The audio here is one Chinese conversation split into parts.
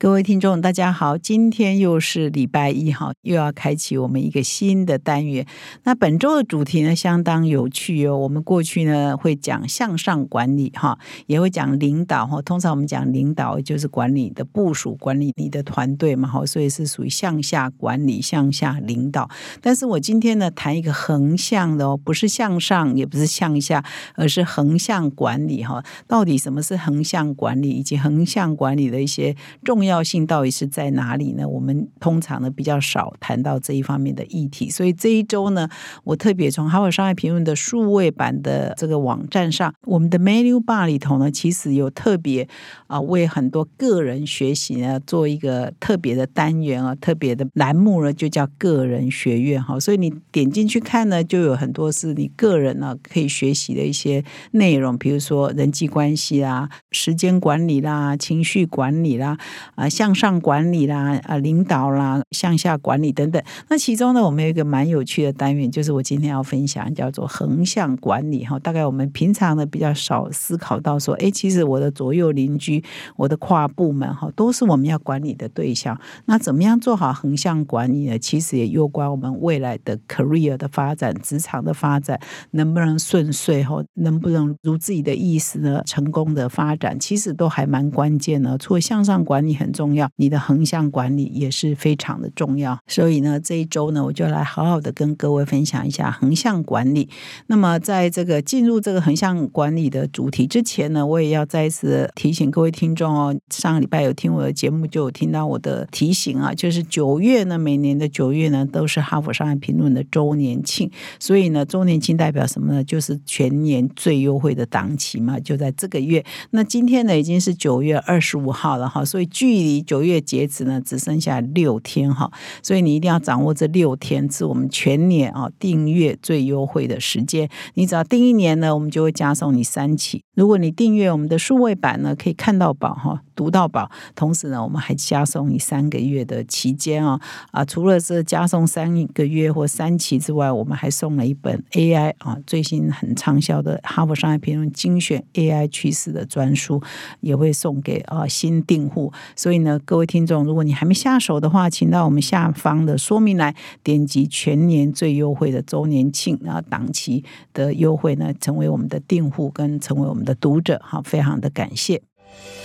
各位听众，大家好，今天又是礼拜一哈，又要开启我们一个新的单元。那本周的主题呢，相当有趣哦。我们过去呢会讲向上管理哈，也会讲领导哈。通常我们讲领导就是管理的部署，管理你的团队嘛哈，所以是属于向下管理、向下领导。但是我今天呢谈一个横向的哦，不是向上，也不是向下，而是横向管理哈。到底什么是横向管理，以及横向管理的一些重要。要性到底是在哪里呢？我们通常呢比较少谈到这一方面的议题，所以这一周呢，我特别从《哈佛商业评论》的数位版的这个网站上，我们的 Menu Bar 里头呢，其实有特别啊为很多个人学习呢做一个特别的单元啊，特别的栏目呢，就叫个人学院哈。所以你点进去看呢，就有很多是你个人呢可以学习的一些内容，比如说人际关系啦、时间管理啦、情绪管理啦。啊，向上管理啦，啊，领导啦，向下管理等等。那其中呢，我们有一个蛮有趣的单元，就是我今天要分享，叫做横向管理哈。大概我们平常呢比较少思考到说，哎，其实我的左右邻居，我的跨部门哈，都是我们要管理的对象。那怎么样做好横向管理呢？其实也攸关我们未来的 career 的发展，职场的发展能不能顺遂哈，能不能如自己的意思呢？成功的发展，其实都还蛮关键的。除了向上管理很。很重要，你的横向管理也是非常的重要。所以呢，这一周呢，我就来好好的跟各位分享一下横向管理。那么，在这个进入这个横向管理的主题之前呢，我也要再次提醒各位听众哦。上个礼拜有听我的节目，就有听到我的提醒啊，就是九月呢，每年的九月呢，都是哈佛商业评论的周年庆。所以呢，周年庆代表什么呢？就是全年最优惠的档期嘛，就在这个月。那今天呢，已经是九月二十五号了哈，所以距离九月截止呢，只剩下六天哈，所以你一定要掌握这六天是我们全年啊订阅最优惠的时间。你只要订一年呢，我们就会加送你三期。如果你订阅我们的数位版呢，可以看到宝哈。读到宝，同时呢，我们还加送你三个月的期间啊啊！除了是加送三个月或三期之外，我们还送了一本 AI 啊最新很畅销的《哈佛商业评论》精选 AI 趋势的专书，也会送给啊新订户。所以呢，各位听众，如果你还没下手的话，请到我们下方的说明来点击全年最优惠的周年庆啊档期的优惠呢，成为我们的订户跟成为我们的读者，好，非常的感谢。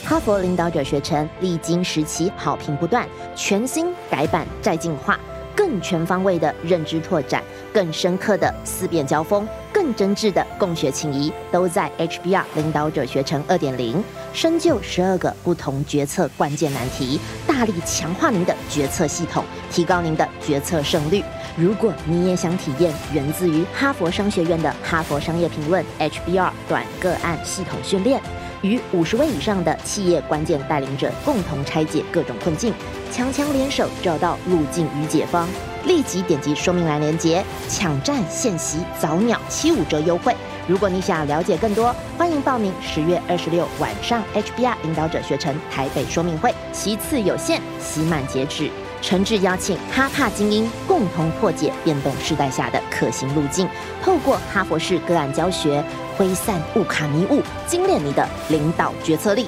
哈佛领导者学程历经时期，好评不断，全新改版再进化，更全方位的认知拓展，更深刻的思辨交锋，更真挚的共学情谊，都在 HBR 领导者学程二点零，深究十二个不同决策关键难题，大力强化您的决策系统，提高您的决策胜率。如果你也想体验源自于哈佛商学院的哈佛商业评论 HBR 短个案系统训练。与五十位以上的企业关键带领者共同拆解各种困境，强强联手找到路径与解方。立即点击说明栏链接，抢占现席早鸟七五折优惠。如果你想了解更多，欢迎报名十月二十六晚上 HBR 领导者学程台北说明会，其次有限，期满截止。诚挚邀请哈帕精英共同破解变动时代下的可行路径，透过哈佛式个案教学，挥散雾卡迷雾，精炼你的领导决策力。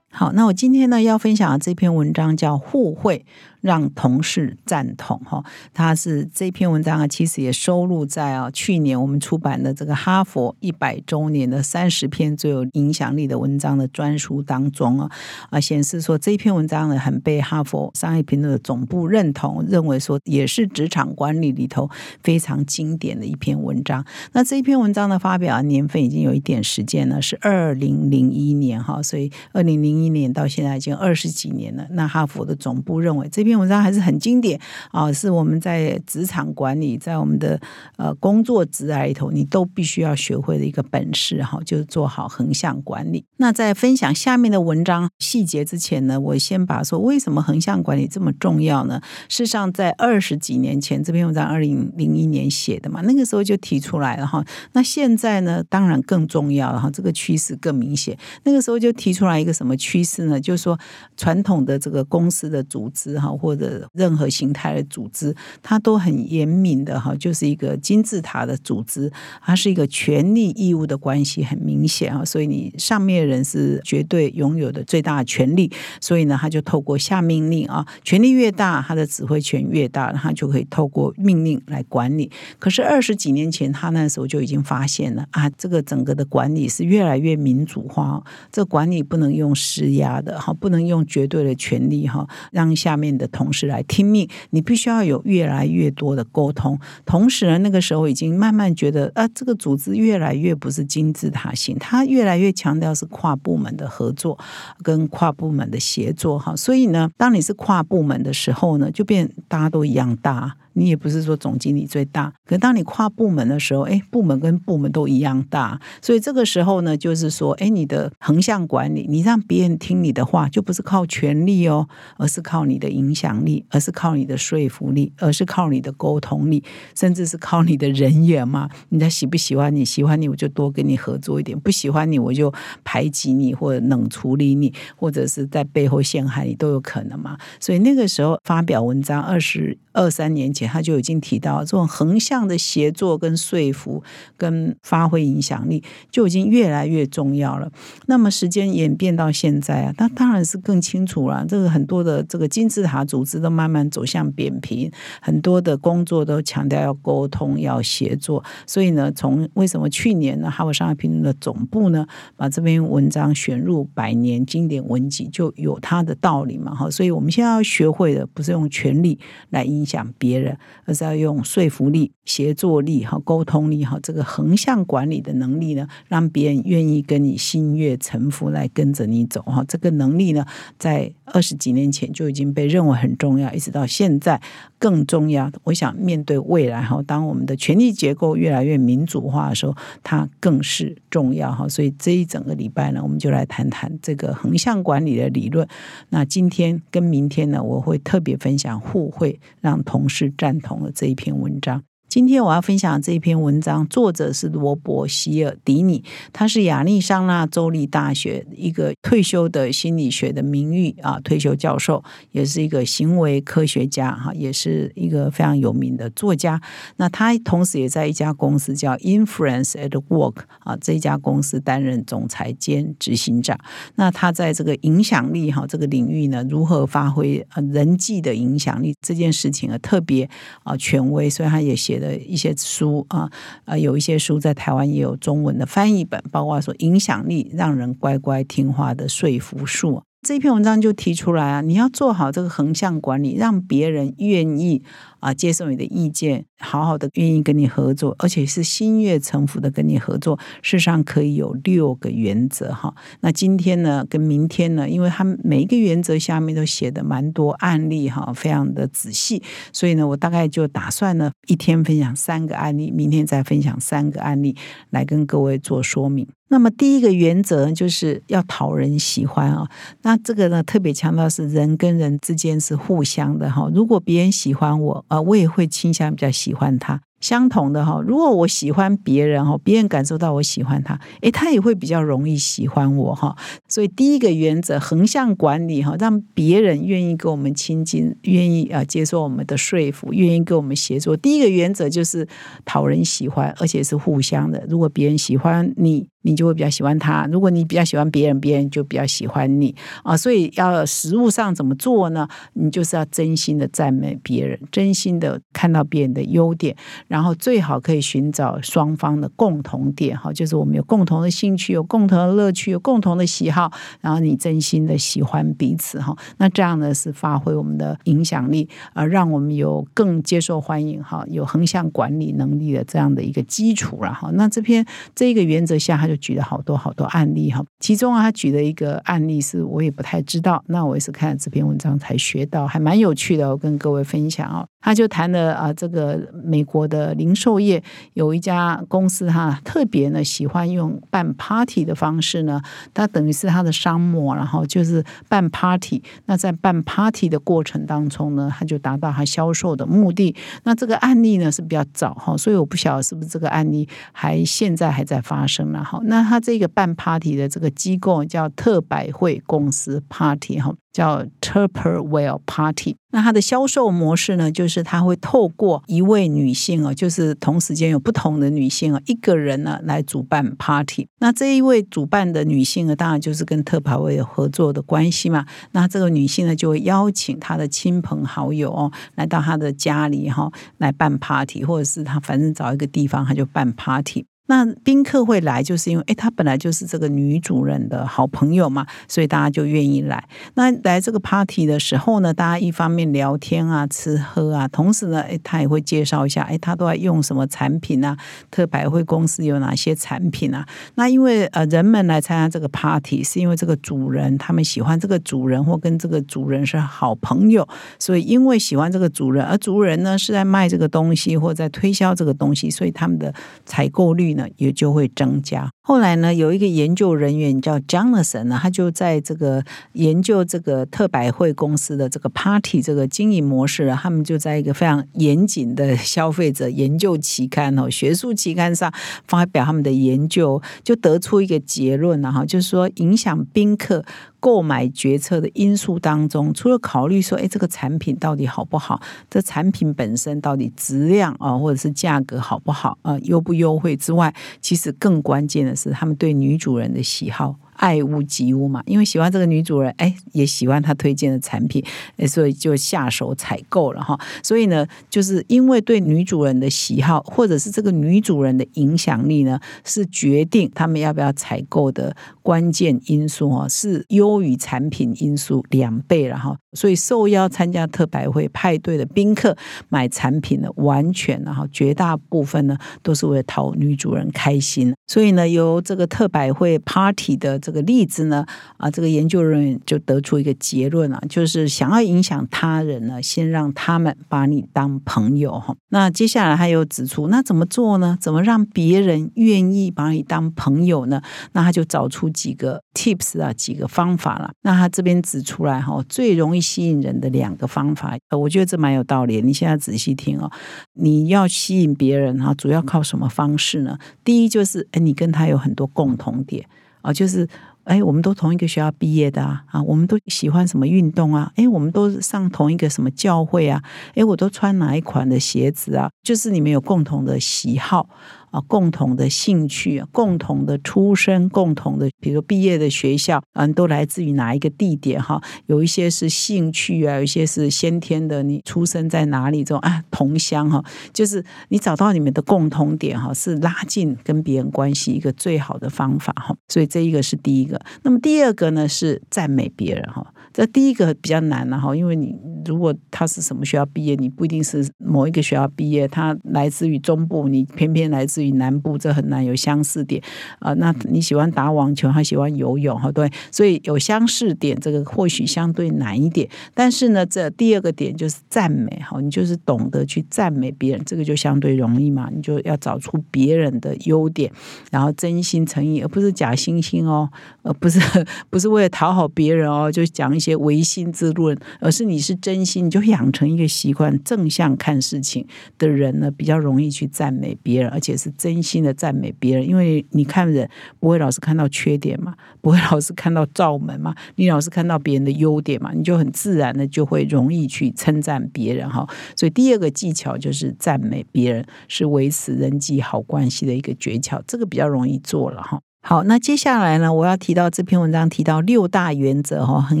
好，那我今天呢要分享的这篇文章叫互惠。让同事赞同哈，他是这篇文章啊，其实也收录在啊去年我们出版的这个哈佛一百周年的三十篇最有影响力的文章的专书当中啊啊，显示说这篇文章呢很被哈佛商业评论的总部认同，认为说也是职场管理里头非常经典的一篇文章。那这一篇文章的发表年份已经有一点时间了，是二零零一年哈，所以二零零一年到现在已经二十几年了。那哈佛的总部认为这篇。文章还是很经典啊，是我们在职场管理，在我们的呃工作职涯里头，你都必须要学会的一个本事哈，就是做好横向管理。那在分享下面的文章细节之前呢，我先把说为什么横向管理这么重要呢？事实上，在二十几年前，这篇文章二零零一年写的嘛，那个时候就提出来了哈。那现在呢，当然更重要了哈，这个趋势更明显。那个时候就提出来一个什么趋势呢？就是说，传统的这个公司的组织哈，或者任何形态的组织，它都很严明的哈，就是一个金字塔的组织，它是一个权利义务的关系很明显啊，所以你上面人是绝对拥有的最大权利，所以呢，他就透过下命令啊，权力越大，他的指挥权越大，他就可以透过命令来管理。可是二十几年前，他那时候就已经发现了啊，这个整个的管理是越来越民主化，这管理不能用施压的哈，不能用绝对的权利哈，让下面的同事来听命，你必须要有越来越多的沟通。同时呢，那个时候已经慢慢觉得啊，这个组织越来越不是金字塔型，它越来越强调是跨部门的合作跟跨部门的协作哈。所以呢，当你是跨部门的时候呢，就变大家都一样大。你也不是说总经理最大，可当你跨部门的时候，哎，部门跟部门都一样大，所以这个时候呢，就是说，哎，你的横向管理，你让别人听你的话，就不是靠权力哦，而是靠你的影响力，而是靠你的说服力，而是靠你的沟通力，甚至是靠你的人缘嘛。人家喜不喜欢你，喜欢你，我就多跟你合作一点；不喜欢你，我就排挤你，或者冷处理你，或者是在背后陷害你，都有可能嘛。所以那个时候发表文章，二十二三年前。他就已经提到，这种横向的协作、跟说服、跟发挥影响力，就已经越来越重要了。那么时间演变到现在啊，那当然是更清楚了。这个很多的这个金字塔组织都慢慢走向扁平，很多的工作都强调要沟通、要协作。所以呢，从为什么去年呢，《哈佛商业评论》的总部呢，把这篇文章选入百年经典文集，就有它的道理嘛。哈，所以我们现在要学会的，不是用权力来影响别人。而是要用说服力、协作力、哈沟通力、哈这个横向管理的能力呢，让别人愿意跟你心悦诚服来跟着你走哈。这个能力呢，在二十几年前就已经被认为很重要，一直到现在更重要。我想面对未来哈，当我们的权力结构越来越民主化的时候，它更是重要哈。所以这一整个礼拜呢，我们就来谈谈这个横向管理的理论。那今天跟明天呢，我会特别分享互惠，让同事赞。同的这一篇文章。今天我要分享这一篇文章，作者是罗伯希尔迪尼，他是亚利桑那州立大学一个退休的心理学的名誉啊退休教授，也是一个行为科学家哈，也是一个非常有名的作家。那他同时也在一家公司叫 Influence at Work 啊，这家公司担任总裁兼执行长。那他在这个影响力哈这个领域呢，如何发挥人际的影响力这件事情啊，特别啊权威，所以他也写。的一些书啊啊，有一些书在台湾也有中文的翻译本，包括说影响力让人乖乖听话的说服术。这篇文章就提出来啊，你要做好这个横向管理，让别人愿意啊接受你的意见，好好的愿意跟你合作，而且是心悦诚服的跟你合作。事实上可以有六个原则哈。那今天呢，跟明天呢，因为他们每一个原则下面都写的蛮多案例哈，非常的仔细，所以呢，我大概就打算呢一天分享三个案例，明天再分享三个案例来跟各位做说明。那么第一个原则就是要讨人喜欢啊，那这个呢特别强调是人跟人之间是互相的哈。如果别人喜欢我啊，我也会倾向比较喜欢他。相同的哈，如果我喜欢别人哈，别人感受到我喜欢他，诶，他也会比较容易喜欢我哈。所以第一个原则，横向管理哈，让别人愿意跟我们亲近，愿意啊接受我们的说服，愿意跟我们协作。第一个原则就是讨人喜欢，而且是互相的。如果别人喜欢你。你就会比较喜欢他。如果你比较喜欢别人，别人就比较喜欢你啊。所以要实物上怎么做呢？你就是要真心的赞美别人，真心的看到别人的优点，然后最好可以寻找双方的共同点哈，就是我们有共同的兴趣，有共同的乐趣，有共同的喜好，然后你真心的喜欢彼此哈，那这样呢是发挥我们的影响力，而让我们有更接受欢迎哈，有横向管理能力的这样的一个基础了哈。那这篇这一个原则下，他就举了好多好多案例哈，其中啊他举的一个案例是我也不太知道，那我也是看这篇文章才学到，还蛮有趣的，我跟各位分享哦。他就谈了啊，这个美国的零售业有一家公司哈，特别呢喜欢用办 party 的方式呢，它等于是它的商模，然后就是办 party。那在办 party 的过程当中呢，他就达到他销售的目的。那这个案例呢是比较早哈，所以我不晓得是不是这个案例还现在还在发生了哈。那他这个办 party 的这个机构叫特百惠公司 party 哈。叫 Tupperware Party，那它的销售模式呢，就是它会透过一位女性哦，就是同时间有不同的女性哦，一个人呢来主办 party。那这一位主办的女性呢，当然就是跟特派位合作的关系嘛。那这个女性呢，就会邀请她的亲朋好友哦，来到她的家里哈，来办 party，或者是她反正找一个地方，她就办 party。那宾客会来，就是因为哎，他本来就是这个女主人的好朋友嘛，所以大家就愿意来。那来这个 party 的时候呢，大家一方面聊天啊、吃喝啊，同时呢，哎，他也会介绍一下，哎，他都在用什么产品啊？特百惠公司有哪些产品啊？那因为呃，人们来参加这个 party，是因为这个主人他们喜欢这个主人，或跟这个主人是好朋友，所以因为喜欢这个主人，而主人呢是在卖这个东西或在推销这个东西，所以他们的采购率。也就会增加。后来呢，有一个研究人员叫 Jonathan 呢，他就在这个研究这个特百惠公司的这个 Party 这个经营模式，他们就在一个非常严谨的 消费者研究期刊哦，学术期刊上发表他们的研究，就得出一个结论了哈，就是说影响宾客。购买决策的因素当中，除了考虑说，哎，这个产品到底好不好？这产品本身到底质量啊，或者是价格好不好啊，优不优惠之外，其实更关键的是他们对女主人的喜好。爱屋及乌嘛，因为喜欢这个女主人，哎，也喜欢她推荐的产品，所以就下手采购了哈。所以呢，就是因为对女主人的喜好，或者是这个女主人的影响力呢，是决定他们要不要采购的关键因素哦，是优于产品因素两倍了哈。所以受邀参加特百会派对的宾客买产品呢，完全然后绝大部分呢都是为了讨女主人开心。所以呢，由这个特百会 party 的这个例子呢，啊，这个研究人员就得出一个结论啊，就是想要影响他人呢，先让他们把你当朋友哈。那接下来他又指出，那怎么做呢？怎么让别人愿意把你当朋友呢？那他就找出几个 tips 啊，几个方法了。那他这边指出来哈，最容易。吸引人的两个方法，我觉得这蛮有道理。你现在仔细听哦，你要吸引别人哈，主要靠什么方式呢？第一就是，哎，你跟他有很多共同点啊，就是，哎，我们都同一个学校毕业的啊，啊，我们都喜欢什么运动啊？哎，我们都上同一个什么教会啊？哎，我都穿哪一款的鞋子啊？就是你们有共同的喜好。啊，共同的兴趣，共同的出身，共同的，比如毕业的学校，嗯，都来自于哪一个地点？哈，有一些是兴趣啊，有一些是先天的，你出生在哪里？这种啊，同乡哈，就是你找到你们的共同点哈，是拉近跟别人关系一个最好的方法哈。所以这一个是第一个。那么第二个呢，是赞美别人哈。这第一个比较难了哈，因为你如果他是什么学校毕业，你不一定是某一个学校毕业，他来自于中部，你偏偏来自于南部，这很难有相似点啊。那你喜欢打网球，他喜欢游泳哈，对，所以有相似点，这个或许相对难一点。但是呢，这第二个点就是赞美哈，你就是懂得去赞美别人，这个就相对容易嘛。你就要找出别人的优点，然后真心诚意，而不是假惺惺哦，而不是不是为了讨好别人哦，就讲一些。唯心之论，而是你是真心，你就养成一个习惯，正向看事情的人呢，比较容易去赞美别人，而且是真心的赞美别人。因为你看人不会老是看到缺点嘛，不会老是看到罩门嘛，你老是看到别人的优点嘛，你就很自然的就会容易去称赞别人哈。所以第二个技巧就是赞美别人，是维持人际好关系的一个诀窍，这个比较容易做了哈。好，那接下来呢，我要提到这篇文章提到六大原则哈，横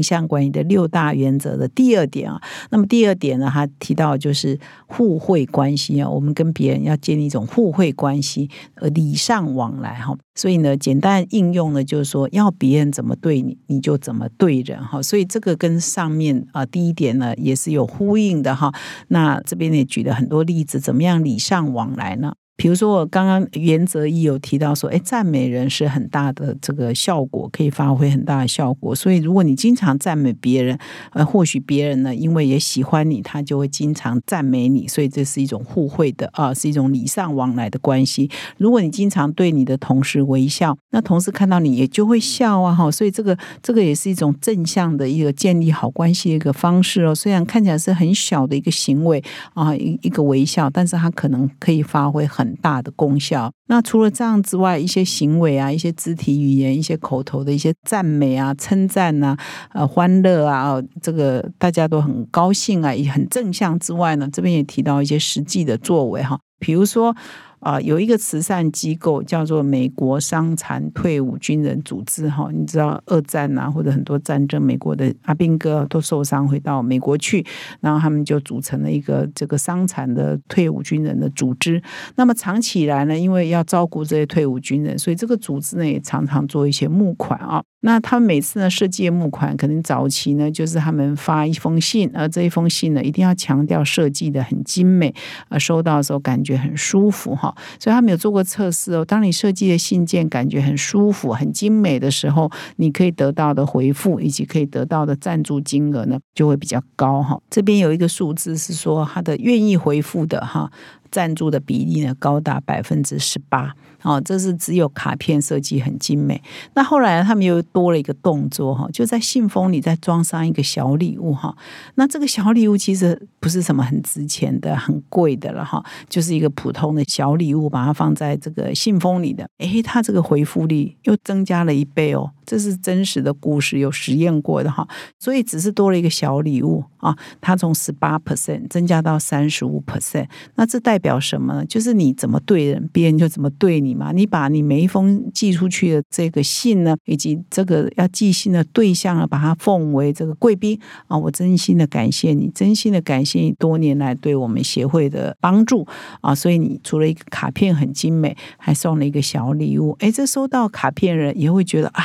向管理的六大原则的第二点啊。那么第二点呢，他提到就是互惠关系啊，我们跟别人要建立一种互惠关系，呃，礼尚往来哈。所以呢，简单应用呢，就是说要别人怎么对你，你就怎么对人哈。所以这个跟上面啊第一点呢也是有呼应的哈。那这边也举了很多例子，怎么样礼尚往来呢？比如说，我刚刚原则一有提到说，哎，赞美人是很大的这个效果，可以发挥很大的效果。所以，如果你经常赞美别人，呃，或许别人呢，因为也喜欢你，他就会经常赞美你。所以，这是一种互惠的啊，是一种礼尚往来的关系。如果你经常对你的同事微笑，那同事看到你也就会笑啊，哈。所以，这个这个也是一种正向的一个建立好关系的一个方式哦。虽然看起来是很小的一个行为啊，一一个微笑，但是它可能可以发挥很。很大的功效。那除了这样之外，一些行为啊，一些肢体语言，一些口头的一些赞美啊、称赞啊、呃、欢乐啊，这个大家都很高兴啊，也很正向之外呢，这边也提到一些实际的作为哈，比如说。啊，有一个慈善机构叫做美国伤残退伍军人组织，哈，你知道二战啊，或者很多战争，美国的阿兵哥都受伤回到美国去，然后他们就组成了一个这个伤残的退伍军人的组织。那么长期以来呢，因为要照顾这些退伍军人，所以这个组织呢也常常做一些募款啊。那他们每次呢设计募款，可能早期呢就是他们发一封信，而这一封信呢一定要强调设计的很精美，呃，收到的时候感觉很舒服哈。所以他没有做过测试哦。当你设计的信件感觉很舒服、很精美的时候，你可以得到的回复以及可以得到的赞助金额呢就会比较高哈。这边有一个数字是说，他的愿意回复的哈。赞助的比例呢高达百分之十八，哦，这是只有卡片设计很精美。那后来他们又多了一个动作哈，就在信封里再装上一个小礼物哈。那这个小礼物其实不是什么很值钱的、很贵的了哈，就是一个普通的小礼物，把它放在这个信封里的。诶，它这个回复力又增加了一倍哦。这是真实的故事，有实验过的哈，所以只是多了一个小礼物啊，它从十八 percent 增加到三十五 percent，那这代表什么呢？就是你怎么对人，别人就怎么对你嘛。你把你每一封寄出去的这个信呢，以及这个要寄信的对象啊，把它奉为这个贵宾啊，我真心的感谢你，真心的感谢你多年来对我们协会的帮助啊，所以你除了一个卡片很精美，还送了一个小礼物，哎，这收到卡片人也会觉得啊。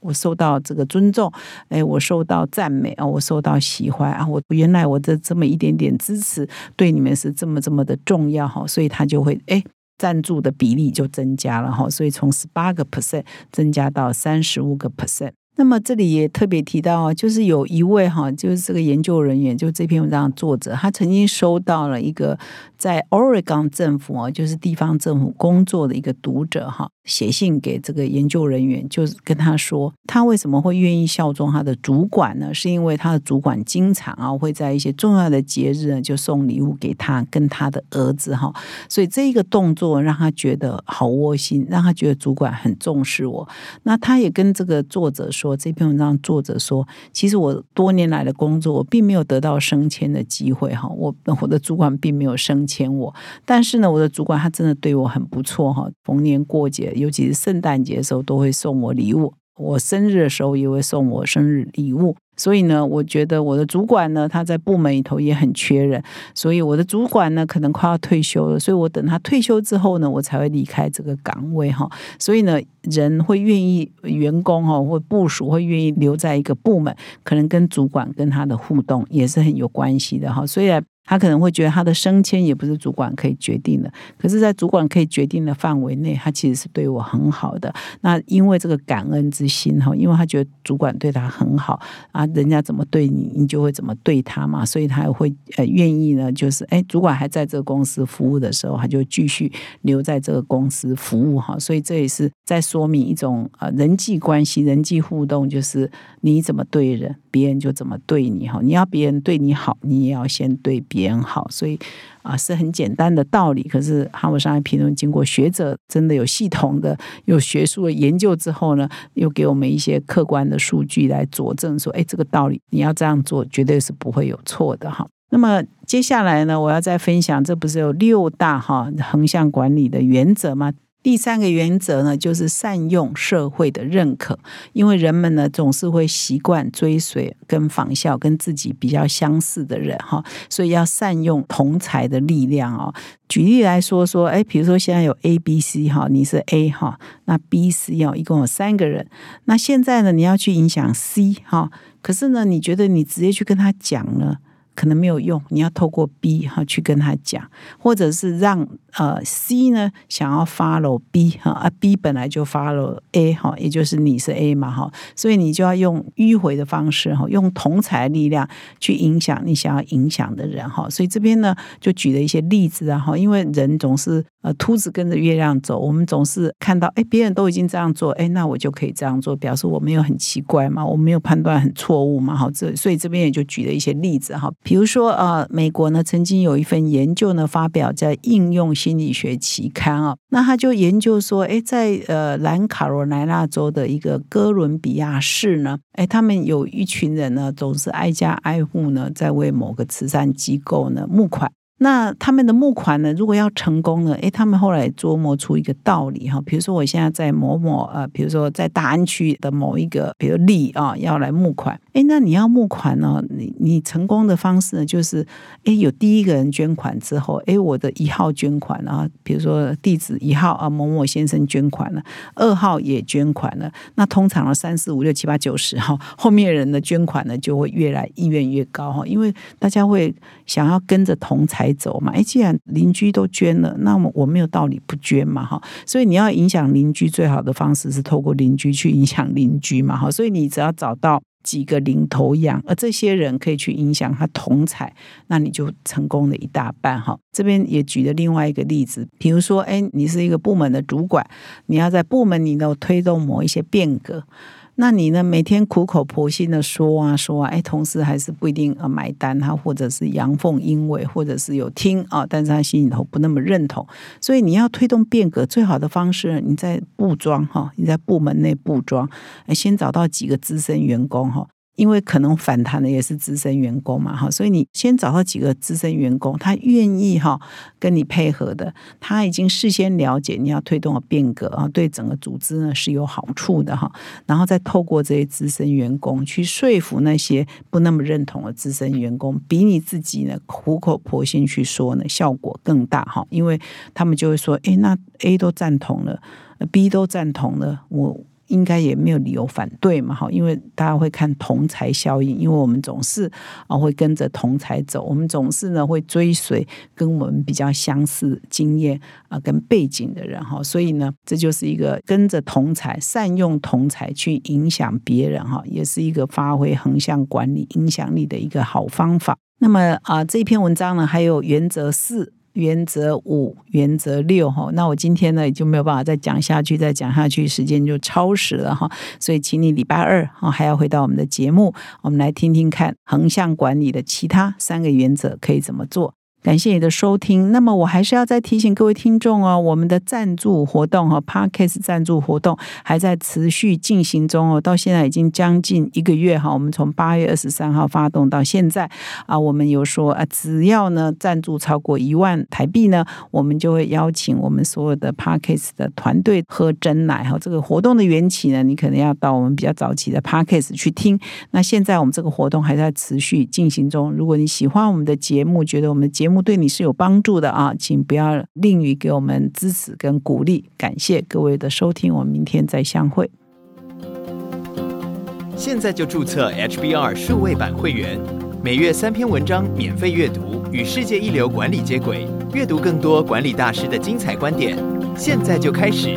我受到这个尊重，哎，我受到赞美啊，我受到喜欢啊，我原来我的这么一点点支持对你们是这么这么的重要哈，所以他就会哎赞助的比例就增加了哈，所以从十八个 percent 增加到三十五个 percent。那么这里也特别提到啊，就是有一位哈，就是这个研究人员，就这篇文章的作者，他曾经收到了一个在 Oregon 政府啊，就是地方政府工作的一个读者哈。写信给这个研究人员，就是跟他说，他为什么会愿意效忠他的主管呢？是因为他的主管经常啊会在一些重要的节日呢就送礼物给他跟他的儿子哈，所以这一个动作让他觉得好窝心，让他觉得主管很重视我。那他也跟这个作者说，这篇文章作者说，其实我多年来的工作，我并没有得到升迁的机会哈，我我的主管并没有升迁我，但是呢，我的主管他真的对我很不错哈，逢年过节。尤其是圣诞节的时候，都会送我礼物；我生日的时候也会送我生日礼物。所以呢，我觉得我的主管呢，他在部门里头也很缺人。所以我的主管呢，可能快要退休了。所以我等他退休之后呢，我才会离开这个岗位哈。所以呢，人会愿意员工哈或部署会愿意留在一个部门，可能跟主管跟他的互动也是很有关系的哈。虽然。他可能会觉得他的升迁也不是主管可以决定的，可是，在主管可以决定的范围内，他其实是对我很好的。那因为这个感恩之心哈，因为他觉得主管对他很好啊，人家怎么对你，你就会怎么对他嘛，所以他也会呃愿意呢，就是哎，主管还在这个公司服务的时候，他就继续留在这个公司服务哈。所以这也是在说明一种呃人际关系、人际互动，就是你怎么对人，别人就怎么对你哈。你要别人对你好，你也要先对别。也很好，所以啊是很简单的道理。可是哈佛商业评论经过学者真的有系统的、有学术的研究之后呢，又给我们一些客观的数据来佐证，说，哎，这个道理你要这样做，绝对是不会有错的哈。那么接下来呢，我要再分享，这不是有六大哈横向管理的原则吗？第三个原则呢，就是善用社会的认可，因为人们呢总是会习惯追随跟仿效跟自己比较相似的人哈，所以要善用同才的力量哦。举例来说说，哎，比如说现在有 A、B、C 哈，你是 A 哈，那 B、C 哦，一共有三个人，那现在呢，你要去影响 C 哈，可是呢，你觉得你直接去跟他讲呢？可能没有用，你要透过 B 哈去跟他讲，或者是让呃 C 呢想要 follow B 哈啊 B 本来就 follow A 哈，也就是你是 A 嘛哈，所以你就要用迂回的方式哈，用同才力量去影响你想要影响的人哈。所以这边呢就举了一些例子啊哈，因为人总是呃秃子跟着月亮走，我们总是看到哎别人都已经这样做，哎那我就可以这样做，表示我没有很奇怪嘛，我没有判断很错误嘛哈。这所以这边也就举了一些例子哈。比如说，呃，美国呢曾经有一份研究呢发表在《应用心理学期刊》啊，那他就研究说，哎，在呃南卡罗来纳州的一个哥伦比亚市呢，哎，他们有一群人呢，总是挨家挨户呢，在为某个慈善机构呢募款。那他们的募款呢？如果要成功呢？诶，他们后来琢磨出一个道理哈，比如说我现在在某某呃，比如说在大安区的某一个，比如利啊，要来募款。诶，那你要募款呢？你你成功的方式呢，就是诶，有第一个人捐款之后，诶，我的一号捐款啊，比如说地址一号啊，某某先生捐款了，二号也捐款了。那通常呢，三四五六七八九十哈，后面人的捐款呢就会越来意愿越高哈，因为大家会想要跟着同财。走嘛？哎，既然邻居都捐了，那么我没有道理不捐嘛？哈，所以你要影响邻居最好的方式是透过邻居去影响邻居嘛？哈，所以你只要找到几个领头羊，而这些人可以去影响他同彩，那你就成功了一大半哈。这边也举了另外一个例子，比如说，哎，你是一个部门的主管，你要在部门里头推动某一些变革。那你呢？每天苦口婆心的说啊说啊，哎，同事还是不一定呃买单，他或者是阳奉阴违，或者是有听啊，但是他心里头不那么认同。所以你要推动变革，最好的方式，你在布装哈，你在部门内部装，先找到几个资深员工哈。因为可能反弹的也是资深员工嘛，哈，所以你先找到几个资深员工，他愿意哈跟你配合的，他已经事先了解你要推动的变革啊，对整个组织呢是有好处的哈，然后再透过这些资深员工去说服那些不那么认同的资深员工，比你自己呢苦口婆心去说呢效果更大哈，因为他们就会说，哎，那 A 都赞同了，B 都赞同了，我。应该也没有理由反对嘛，哈，因为大家会看同才效应，因为我们总是啊会跟着同才走，我们总是呢会追随跟我们比较相似经验啊跟背景的人哈，所以呢这就是一个跟着同才，善用同才去影响别人哈，也是一个发挥横向管理影响力的一个好方法。那么啊这篇文章呢还有原则四。原则五，原则六，哈，那我今天呢也就没有办法再讲下去，再讲下去时间就超时了哈，所以请你礼拜二哈还要回到我们的节目，我们来听听看横向管理的其他三个原则可以怎么做。感谢你的收听。那么我还是要再提醒各位听众哦，我们的赞助活动和 Parkes 赞助活动还在持续进行中哦。到现在已经将近一个月哈，我们从八月二十三号发动到现在啊，我们有说啊，只要呢赞助超过一万台币呢，我们就会邀请我们所有的 Parkes 的团队喝真奶哈。这个活动的缘起呢，你可能要到我们比较早期的 Parkes 去听。那现在我们这个活动还在持续进行中。如果你喜欢我们的节目，觉得我们的节目对你是有帮助的啊，请不要吝于给我们支持跟鼓励，感谢各位的收听，我们明天再相会。现在就注册 HBR 数位版会员，每月三篇文章免费阅读，与世界一流管理接轨，阅读更多管理大师的精彩观点。现在就开始。